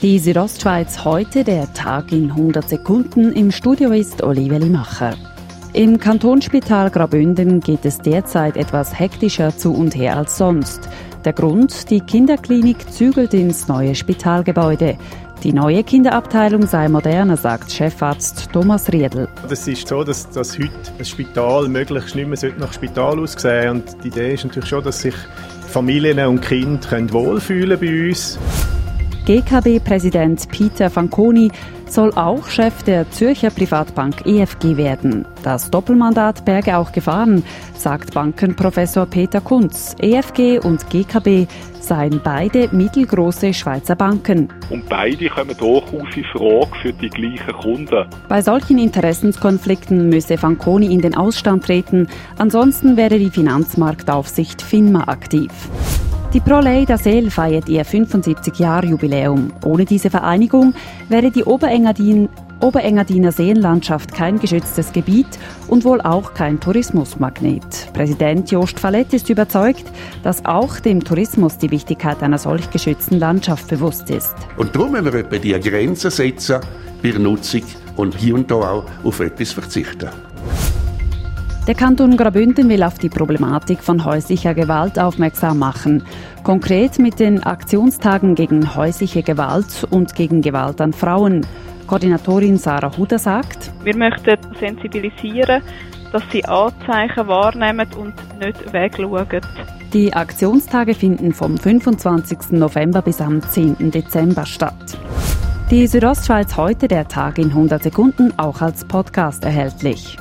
Die Südostschweiz heute, der Tag in 100 Sekunden. Im Studio ist Olivia Limacher. Im Kantonsspital Graubünden geht es derzeit etwas hektischer zu und her als sonst. Der Grund, die Kinderklinik zügelt ins neue Spitalgebäude. Die neue Kinderabteilung sei moderner, sagt Chefarzt Thomas Riedel. Es ist so, dass, dass heute ein Spital möglichst nicht mehr nach Spital aussehen Und die Idee ist natürlich schon, dass sich Familien und Kinder wohlfühlen bei uns. GKB-Präsident Peter Fanconi soll auch Chef der Zürcher Privatbank EFG werden. Das Doppelmandat berge auch Gefahren, sagt Bankenprofessor Peter Kunz. EFG und GKB seien beide mittelgroße Schweizer Banken. Und beide kommen durchaus in Frage für die gleichen Kunden. Bei solchen Interessenskonflikten müsse Fanconi in den Ausstand treten, ansonsten wäre die Finanzmarktaufsicht FINMA aktiv. Die Proleida Seel feiert ihr 75-Jahr-Jubiläum. Ohne diese Vereinigung wäre die Oberengadin Oberengadiner Seenlandschaft kein geschütztes Gebiet und wohl auch kein Tourismusmagnet. Präsident Jost Fallett ist überzeugt, dass auch dem Tourismus die Wichtigkeit einer solch geschützten Landschaft bewusst ist. Und darum müssen wir etwa die Grenzen setzen bei der Nutzung und hier und da auch auf etwas verzichten. Der Kanton Graubünden will auf die Problematik von häuslicher Gewalt aufmerksam machen. Konkret mit den Aktionstagen gegen häusliche Gewalt und gegen Gewalt an Frauen. Koordinatorin Sarah Huda sagt, wir möchten sensibilisieren, dass sie Anzeichen wahrnehmen und nicht wegschauen. Die Aktionstage finden vom 25. November bis am 10. Dezember statt. Die Südostschweiz heute, der Tag in 100 Sekunden, auch als Podcast erhältlich.